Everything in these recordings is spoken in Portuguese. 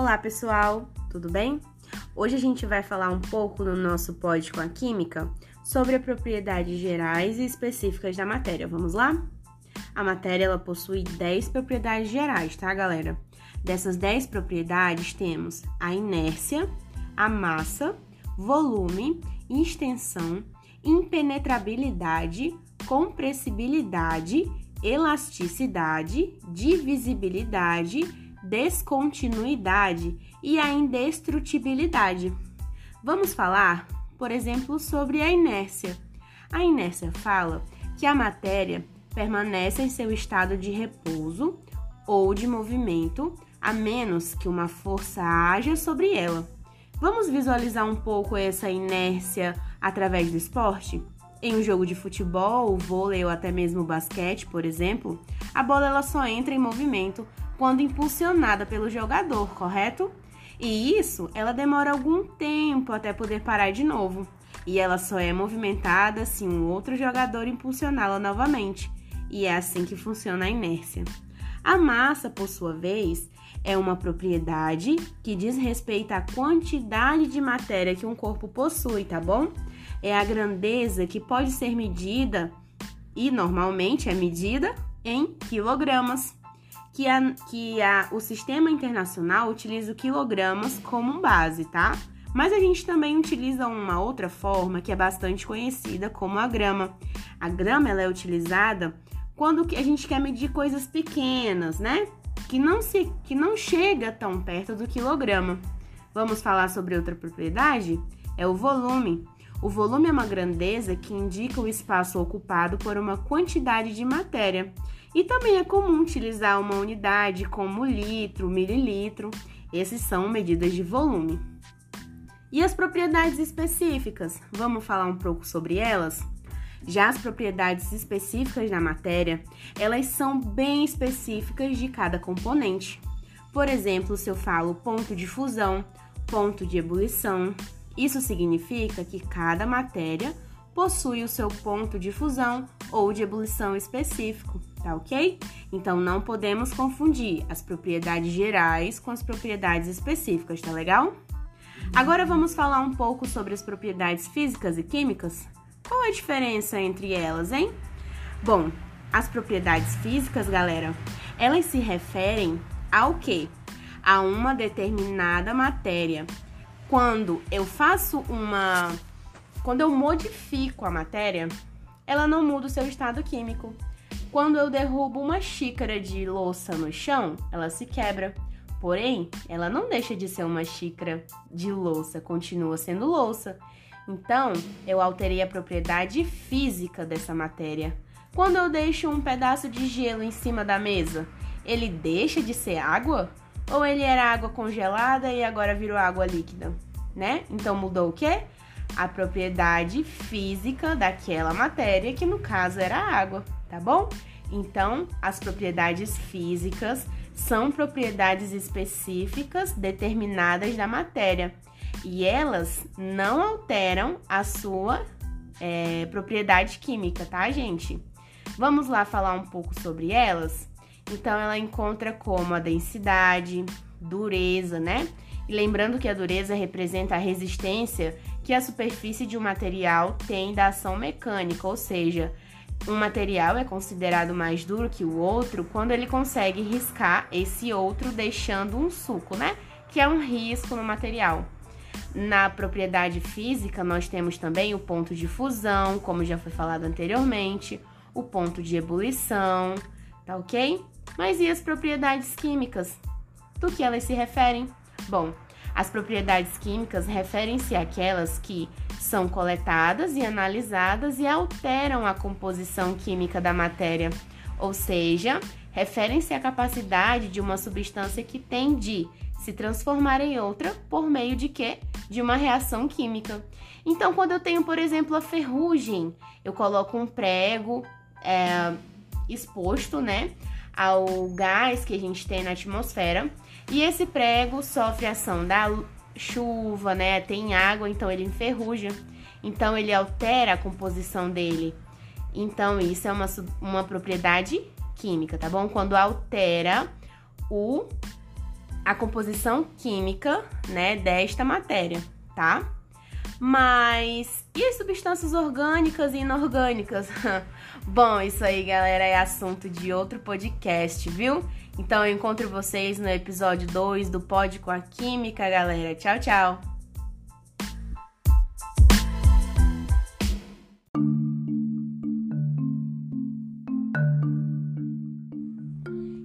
Olá, pessoal, tudo bem? Hoje a gente vai falar um pouco no nosso Pod com a Química sobre as propriedades gerais e específicas da matéria. Vamos lá? A matéria ela possui 10 propriedades gerais, tá, galera? Dessas 10 propriedades temos a inércia, a massa, volume, extensão, impenetrabilidade, compressibilidade, elasticidade, divisibilidade, descontinuidade e a indestrutibilidade. Vamos falar, por exemplo, sobre a inércia. A inércia fala que a matéria permanece em seu estado de repouso ou de movimento, a menos que uma força haja sobre ela. Vamos visualizar um pouco essa inércia através do esporte? Em um jogo de futebol, vôlei ou até mesmo basquete, por exemplo, a bola ela só entra em movimento quando impulsionada pelo jogador, correto? E isso, ela demora algum tempo até poder parar de novo. E ela só é movimentada se um outro jogador impulsioná-la novamente. E é assim que funciona a inércia. A massa, por sua vez, é uma propriedade que diz respeito à quantidade de matéria que um corpo possui, tá bom? É a grandeza que pode ser medida e normalmente é medida em quilogramas. Que, a, que a, o sistema internacional utiliza o quilogramas como base, tá? Mas a gente também utiliza uma outra forma que é bastante conhecida como a grama. A grama ela é utilizada quando a gente quer medir coisas pequenas, né? que não, se, que não chega tão perto do quilograma. Vamos falar sobre outra propriedade? É o volume. O volume é uma grandeza que indica o espaço ocupado por uma quantidade de matéria. E também é comum utilizar uma unidade como litro, mililitro. Esses são medidas de volume. E as propriedades específicas? Vamos falar um pouco sobre elas? Já as propriedades específicas da matéria, elas são bem específicas de cada componente. Por exemplo, se eu falo ponto de fusão, ponto de ebulição, isso significa que cada matéria possui o seu ponto de fusão ou de ebulição específico, tá ok? Então não podemos confundir as propriedades gerais com as propriedades específicas, tá legal? Agora vamos falar um pouco sobre as propriedades físicas e químicas. Qual a diferença entre elas, hein? Bom, as propriedades físicas, galera, elas se referem ao que? A uma determinada matéria. Quando eu faço uma. Quando eu modifico a matéria, ela não muda o seu estado químico. Quando eu derrubo uma xícara de louça no chão, ela se quebra. Porém, ela não deixa de ser uma xícara de louça, continua sendo louça. Então, eu alterei a propriedade física dessa matéria. Quando eu deixo um pedaço de gelo em cima da mesa, ele deixa de ser água? Ou ele era água congelada e agora virou água líquida, né? Então mudou o quê? A propriedade física daquela matéria, que no caso era água, tá bom? Então, as propriedades físicas são propriedades específicas determinadas da matéria e elas não alteram a sua é, propriedade química, tá, gente? Vamos lá falar um pouco sobre elas? Então, ela encontra como a densidade, dureza, né? E lembrando que a dureza representa a resistência que a superfície de um material tem da ação mecânica, ou seja, um material é considerado mais duro que o outro quando ele consegue riscar esse outro deixando um suco, né? Que é um risco no material. Na propriedade física, nós temos também o ponto de fusão, como já foi falado anteriormente, o ponto de ebulição, tá ok? Mas e as propriedades químicas? Do que elas se referem? Bom, as propriedades químicas referem-se àquelas que são coletadas e analisadas e alteram a composição química da matéria, ou seja, referem-se à capacidade de uma substância que tem de se transformar em outra por meio de quê? De uma reação química. Então, quando eu tenho, por exemplo, a ferrugem, eu coloco um prego é, exposto, né, ao gás que a gente tem na atmosfera, e esse prego sofre ação da chuva, né, tem água, então ele enferruja, então ele altera a composição dele. Então, isso é uma, uma propriedade química, tá bom? Quando altera o a composição química, né, desta matéria, tá? Mas e as substâncias orgânicas e inorgânicas? Bom, isso aí, galera, é assunto de outro podcast, viu? Então eu encontro vocês no episódio 2 do Pod com a Química, galera. Tchau, tchau.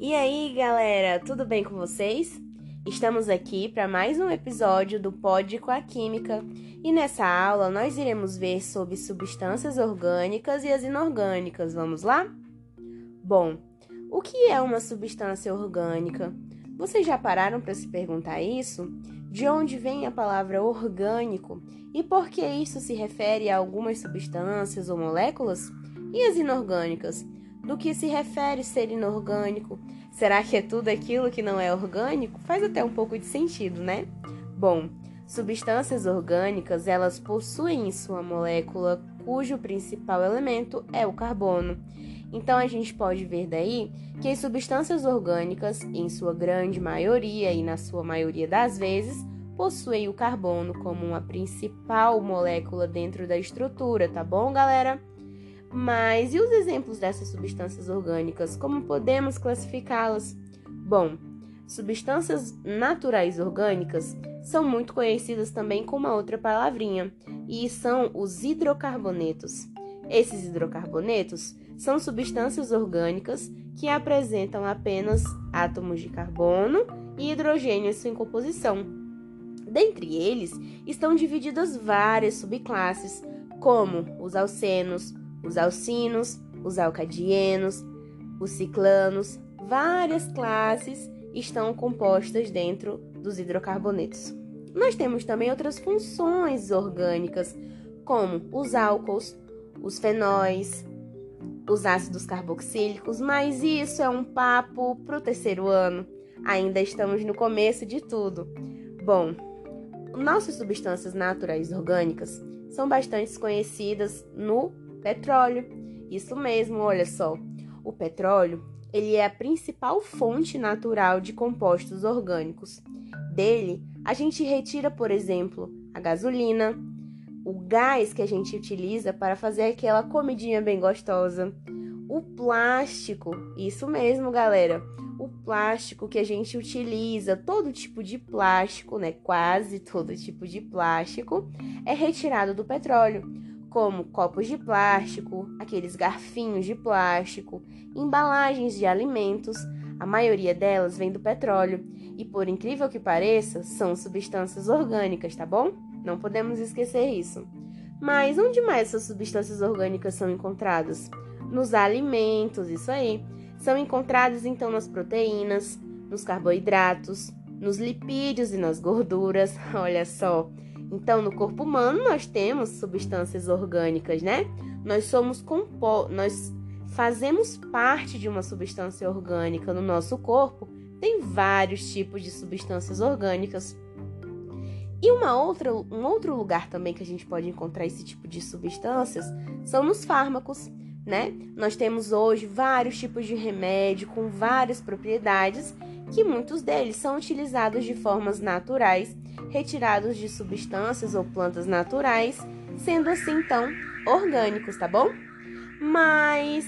E aí, galera, tudo bem com vocês? Estamos aqui para mais um episódio do Pod com a Química e nessa aula nós iremos ver sobre substâncias orgânicas e as inorgânicas. Vamos lá? Bom, o que é uma substância orgânica? Vocês já pararam para se perguntar isso? De onde vem a palavra orgânico e por que isso se refere a algumas substâncias ou moléculas? E as inorgânicas? Do que se refere ser inorgânico? Será que é tudo aquilo que não é orgânico? Faz até um pouco de sentido, né? Bom, substâncias orgânicas, elas possuem em sua molécula cujo principal elemento é o carbono. Então a gente pode ver daí que as substâncias orgânicas, em sua grande maioria e na sua maioria das vezes, possuem o carbono como uma principal molécula dentro da estrutura, tá bom, galera? Mas e os exemplos dessas substâncias orgânicas? Como podemos classificá-las? Bom, substâncias naturais orgânicas são muito conhecidas também com uma outra palavrinha, e são os hidrocarbonetos. Esses hidrocarbonetos são substâncias orgânicas que apresentam apenas átomos de carbono e hidrogênio em sua composição. Dentre eles estão divididas várias subclasses, como os alcenos, os alcinos, os alcadienos, os ciclanos, várias classes estão compostas dentro dos hidrocarbonetos. Nós temos também outras funções orgânicas, como os álcools, os fenóis, os ácidos carboxílicos, mas isso é um papo para o terceiro ano. Ainda estamos no começo de tudo. Bom, nossas substâncias naturais orgânicas são bastante conhecidas no Petróleo. Isso mesmo, olha só. O petróleo, ele é a principal fonte natural de compostos orgânicos. Dele, a gente retira, por exemplo, a gasolina, o gás que a gente utiliza para fazer aquela comidinha bem gostosa, o plástico, isso mesmo, galera. O plástico que a gente utiliza, todo tipo de plástico, né? Quase todo tipo de plástico é retirado do petróleo como copos de plástico, aqueles garfinhos de plástico, embalagens de alimentos, a maioria delas vem do petróleo e, por incrível que pareça, são substâncias orgânicas, tá bom? Não podemos esquecer isso. Mas onde mais essas substâncias orgânicas são encontradas? Nos alimentos, isso aí. São encontradas então nas proteínas, nos carboidratos, nos lipídios e nas gorduras. Olha só, então, no corpo humano nós temos substâncias orgânicas, né? Nós somos compo nós fazemos parte de uma substância orgânica no nosso corpo. Tem vários tipos de substâncias orgânicas. E uma outra, um outro lugar também que a gente pode encontrar esse tipo de substâncias são nos fármacos, né? Nós temos hoje vários tipos de remédio com várias propriedades que muitos deles são utilizados de formas naturais, retirados de substâncias ou plantas naturais, sendo assim então orgânicos, tá bom? Mas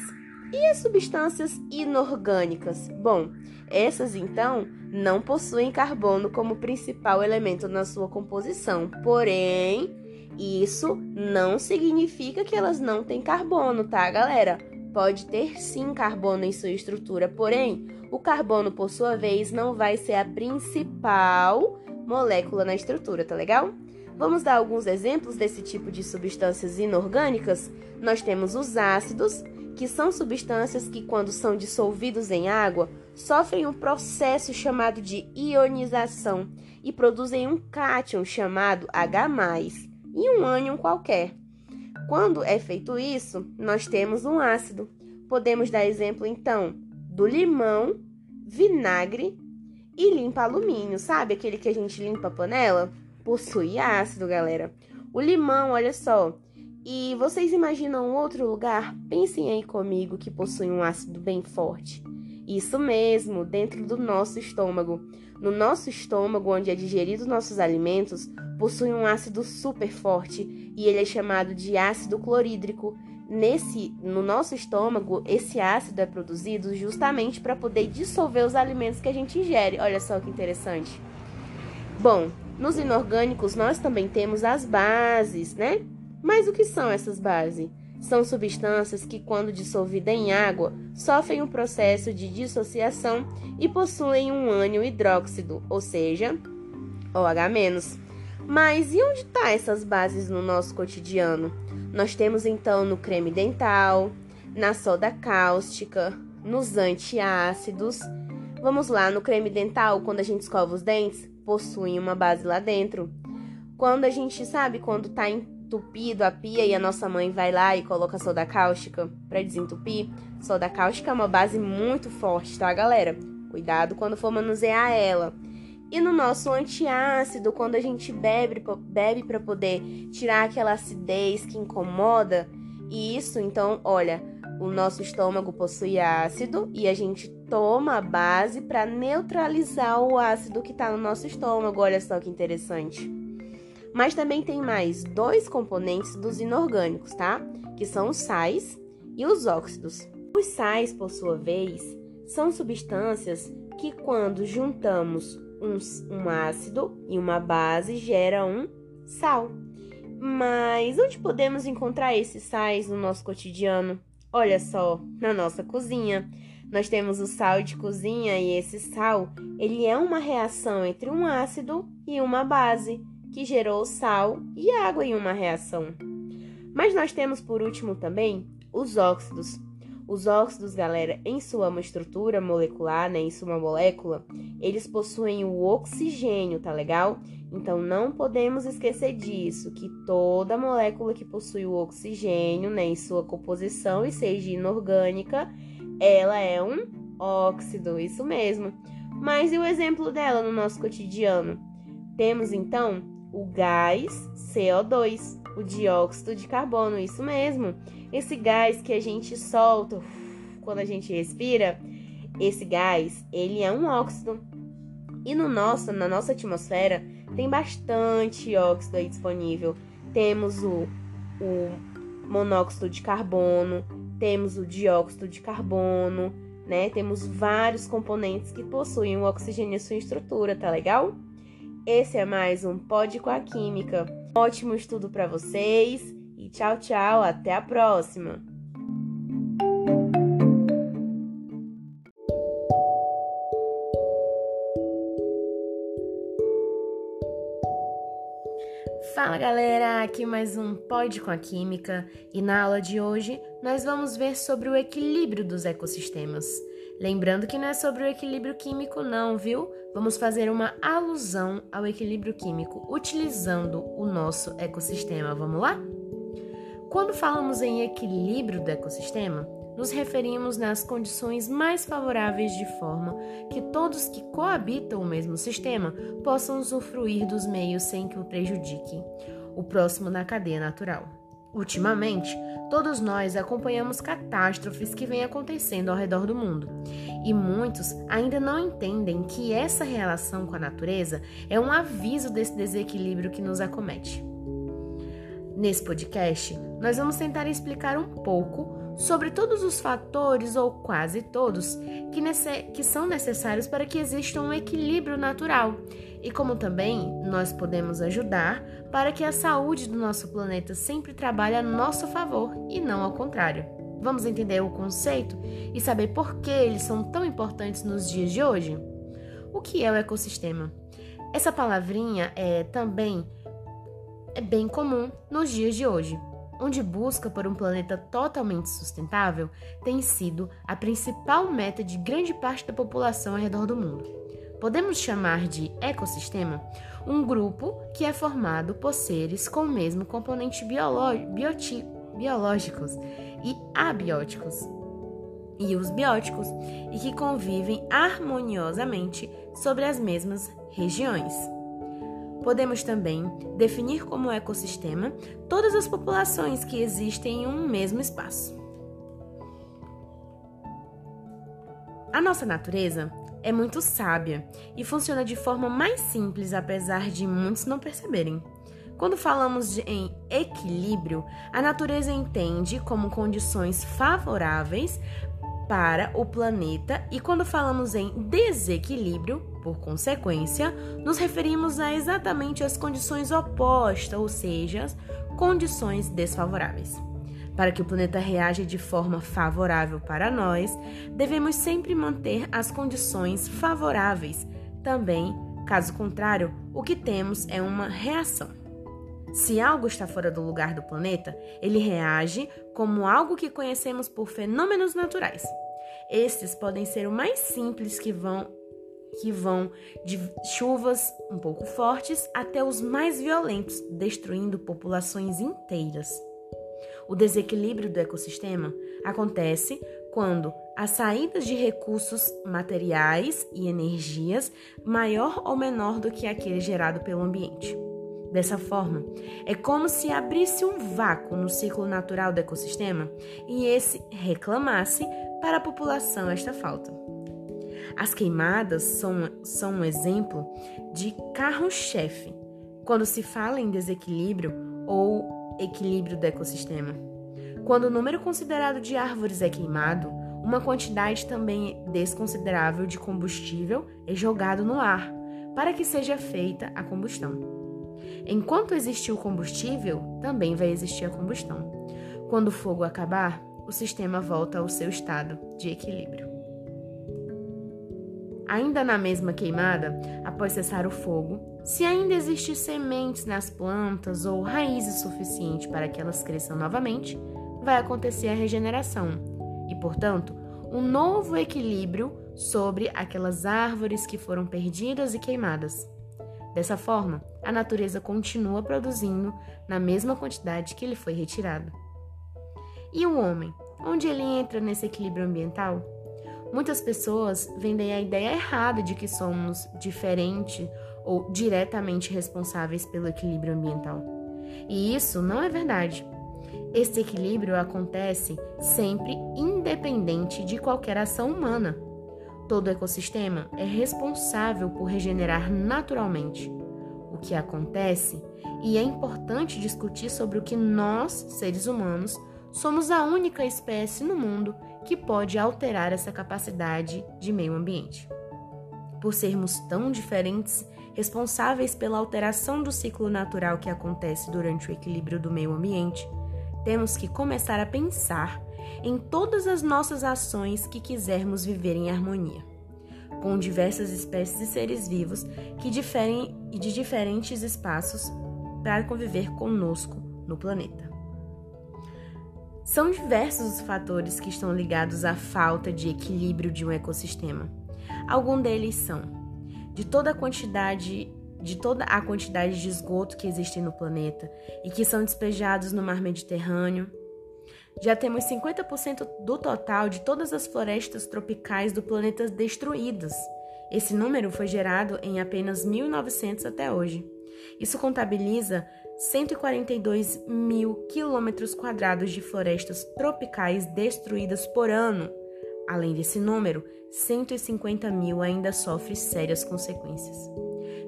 e as substâncias inorgânicas? Bom, essas então não possuem carbono como principal elemento na sua composição, porém, isso não significa que elas não têm carbono, tá, galera? Pode ter sim carbono em sua estrutura, porém, o carbono, por sua vez, não vai ser a principal molécula na estrutura, tá legal? Vamos dar alguns exemplos desse tipo de substâncias inorgânicas? Nós temos os ácidos, que são substâncias que, quando são dissolvidos em água, sofrem um processo chamado de ionização e produzem um cátion chamado H+, e um ânion qualquer. Quando é feito isso, nós temos um ácido. Podemos dar exemplo então do limão, vinagre e limpa alumínio, sabe? Aquele que a gente limpa a panela? Possui ácido, galera. O limão, olha só. E vocês imaginam outro lugar? Pensem aí comigo que possui um ácido bem forte. Isso mesmo, dentro do nosso estômago. No nosso estômago, onde é digerido nossos alimentos, possui um ácido super forte e ele é chamado de ácido clorídrico. Nesse, no nosso estômago, esse ácido é produzido justamente para poder dissolver os alimentos que a gente ingere. Olha só que interessante. Bom, nos inorgânicos nós também temos as bases, né? Mas o que são essas bases? São substâncias que, quando dissolvidas em água, sofrem um processo de dissociação e possuem um ânion hidróxido, ou seja, OH-. Mas e onde estão tá essas bases no nosso cotidiano? Nós temos então no creme dental, na soda cáustica, nos antiácidos. Vamos lá, no creme dental, quando a gente escova os dentes, possui uma base lá dentro. Quando a gente sabe quando tá entupido a pia e a nossa mãe vai lá e coloca soda cáustica para desentupir, soda cáustica é uma base muito forte, tá, galera? Cuidado quando for manusear ela. E no nosso antiácido, quando a gente bebe, bebe para poder tirar aquela acidez que incomoda, e isso, então, olha, o nosso estômago possui ácido e a gente toma a base para neutralizar o ácido que está no nosso estômago. Olha só que interessante. Mas também tem mais dois componentes dos inorgânicos, tá? Que são os sais e os óxidos. Os sais, por sua vez, são substâncias que, quando juntamos um, um ácido e uma base gera um sal. Mas onde podemos encontrar esses sais no nosso cotidiano? Olha só, na nossa cozinha. Nós temos o sal de cozinha e esse sal, ele é uma reação entre um ácido e uma base, que gerou sal e água em uma reação. Mas nós temos por último também os óxidos, os óxidos, galera, em sua estrutura molecular, né, em sua molécula, eles possuem o oxigênio, tá legal? Então não podemos esquecer disso, que toda molécula que possui o oxigênio, né, em sua composição e seja inorgânica, ela é um óxido, isso mesmo. Mas e o exemplo dela no nosso cotidiano? Temos então o gás CO2, o dióxido de carbono, isso mesmo. Esse gás que a gente solta quando a gente respira, esse gás, ele é um óxido. E no nosso, na nossa atmosfera, tem bastante óxido aí disponível. Temos o, o monóxido de carbono, temos o dióxido de carbono, né? Temos vários componentes que possuem o oxigênio em sua estrutura, tá legal? Esse é mais um Pode com a Química. Ótimo estudo para vocês e tchau, tchau, até a próxima! Fala galera, aqui mais um Pode com a Química e na aula de hoje nós vamos ver sobre o equilíbrio dos ecossistemas. Lembrando que não é sobre o equilíbrio químico, não, viu? Vamos fazer uma alusão ao equilíbrio químico utilizando o nosso ecossistema. Vamos lá? Quando falamos em equilíbrio do ecossistema, nos referimos nas condições mais favoráveis de forma que todos que coabitam o mesmo sistema possam usufruir dos meios sem que o prejudiquem o próximo na cadeia natural. Ultimamente, todos nós acompanhamos catástrofes que vêm acontecendo ao redor do mundo, e muitos ainda não entendem que essa relação com a natureza é um aviso desse desequilíbrio que nos acomete. Nesse podcast, nós vamos tentar explicar um pouco sobre todos os fatores, ou quase todos, que, que, são necessários para que exista um equilíbrio natural e como também nós podemos ajudar para que a saúde do nosso planeta sempre trabalhe a nosso favor e não ao contrário. Vamos entender o conceito e saber por que eles são tão importantes nos dias de hoje? O que é o ecossistema? Essa palavrinha é também é bem comum nos dias de hoje, onde busca por um planeta totalmente sustentável tem sido a principal meta de grande parte da população ao redor do mundo. Podemos chamar de ecossistema um grupo que é formado por seres com o mesmo componente biológicos e abióticos e os bióticos e que convivem harmoniosamente sobre as mesmas regiões. Podemos também definir como ecossistema todas as populações que existem em um mesmo espaço. A nossa natureza é muito sábia e funciona de forma mais simples, apesar de muitos não perceberem. Quando falamos de, em equilíbrio, a natureza entende como condições favoráveis para o planeta, e quando falamos em desequilíbrio, por consequência, nos referimos a exatamente as condições opostas, ou seja, condições desfavoráveis. Para que o planeta reaja de forma favorável para nós, devemos sempre manter as condições favoráveis. Também, caso contrário, o que temos é uma reação. Se algo está fora do lugar do planeta, ele reage como algo que conhecemos por fenômenos naturais. Estes podem ser o mais simples que vão que vão de chuvas um pouco fortes até os mais violentos, destruindo populações inteiras. O desequilíbrio do ecossistema acontece quando as saídas de recursos materiais e energias maior ou menor do que aquele gerado pelo ambiente. Dessa forma, é como se abrisse um vácuo no ciclo natural do ecossistema e esse reclamasse para a população esta falta. As queimadas são, são um exemplo de carro-chefe quando se fala em desequilíbrio ou equilíbrio do ecossistema. Quando o número considerado de árvores é queimado, uma quantidade também desconsiderável de combustível é jogado no ar para que seja feita a combustão. Enquanto existir o combustível, também vai existir a combustão. Quando o fogo acabar, o sistema volta ao seu estado de equilíbrio. Ainda na mesma queimada, após cessar o fogo, se ainda existir sementes nas plantas ou raízes suficientes para que elas cresçam novamente, vai acontecer a regeneração e, portanto, um novo equilíbrio sobre aquelas árvores que foram perdidas e queimadas. Dessa forma, a natureza continua produzindo na mesma quantidade que ele foi retirado. E o homem? Onde ele entra nesse equilíbrio ambiental? Muitas pessoas vendem a ideia errada de que somos diferentes ou diretamente responsáveis pelo equilíbrio ambiental. E isso não é verdade. Esse equilíbrio acontece sempre independente de qualquer ação humana. Todo ecossistema é responsável por regenerar naturalmente. O que acontece, e é importante discutir sobre o que nós, seres humanos, somos a única espécie no mundo que pode alterar essa capacidade de meio ambiente. Por sermos tão diferentes, responsáveis pela alteração do ciclo natural que acontece durante o equilíbrio do meio ambiente, temos que começar a pensar em todas as nossas ações que quisermos viver em harmonia, com diversas espécies de seres vivos que diferem de diferentes espaços para conviver conosco no planeta. São diversos os fatores que estão ligados à falta de equilíbrio de um ecossistema. Alguns deles são de toda a quantidade de toda a quantidade de esgoto que existe no planeta e que são despejados no mar Mediterrâneo. Já temos 50% do total de todas as florestas tropicais do planeta destruídas. Esse número foi gerado em apenas 1900 até hoje. Isso contabiliza 142 mil quilômetros quadrados de florestas tropicais destruídas por ano. Além desse número, 150 mil ainda sofrem sérias consequências.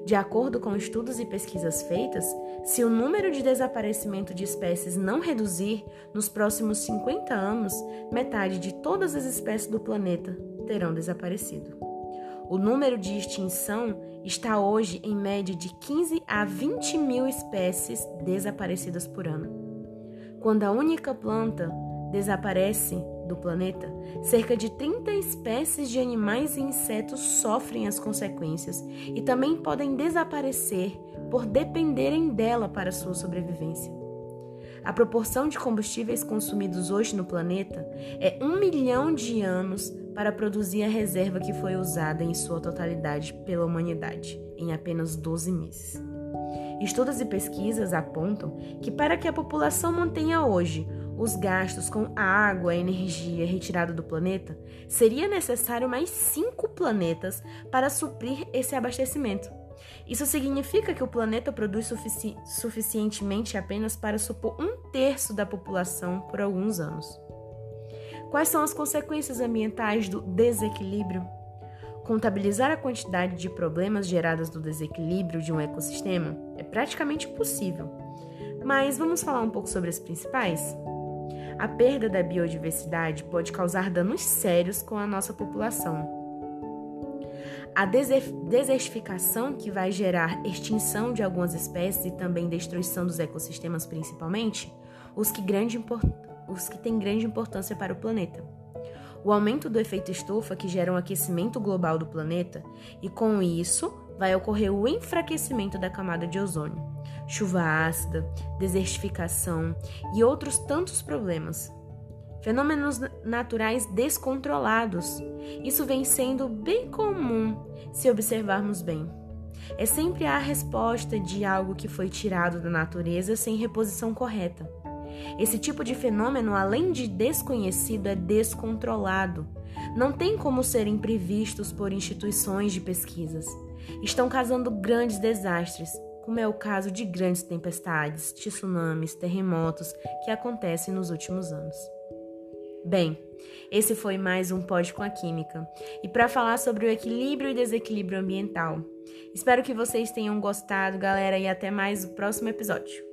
De acordo com estudos e pesquisas feitas, se o número de desaparecimento de espécies não reduzir, nos próximos 50 anos, metade de todas as espécies do planeta terão desaparecido. O número de extinção está hoje em média de 15 a 20 mil espécies desaparecidas por ano. Quando a única planta desaparece do planeta, cerca de 30 espécies de animais e insetos sofrem as consequências e também podem desaparecer por dependerem dela para sua sobrevivência. A proporção de combustíveis consumidos hoje no planeta é um milhão de anos para produzir a reserva que foi usada em sua totalidade pela humanidade em apenas 12 meses. Estudos e pesquisas apontam que, para que a população mantenha hoje os gastos com água e energia retirada do planeta, seria necessário mais cinco planetas para suprir esse abastecimento. Isso significa que o planeta produz sufici suficientemente apenas para supor um terço da população por alguns anos. Quais são as consequências ambientais do desequilíbrio? Contabilizar a quantidade de problemas gerados do desequilíbrio de um ecossistema é praticamente impossível. Mas vamos falar um pouco sobre as principais? A perda da biodiversidade pode causar danos sérios com a nossa população. A desertificação, que vai gerar extinção de algumas espécies e também destruição dos ecossistemas, principalmente, os que, grande os que têm grande importância para o planeta. O aumento do efeito estufa, que gera um aquecimento global do planeta, e com isso vai ocorrer o enfraquecimento da camada de ozônio, chuva ácida, desertificação e outros tantos problemas. Fenômenos naturais descontrolados. Isso vem sendo bem comum se observarmos bem. É sempre a resposta de algo que foi tirado da natureza sem reposição correta. Esse tipo de fenômeno, além de desconhecido, é descontrolado. Não tem como serem previstos por instituições de pesquisas. Estão causando grandes desastres, como é o caso de grandes tempestades, tsunamis, terremotos que acontecem nos últimos anos. Bem, esse foi mais um Pode com a Química e para falar sobre o equilíbrio e desequilíbrio ambiental. Espero que vocês tenham gostado, galera, e até mais o próximo episódio.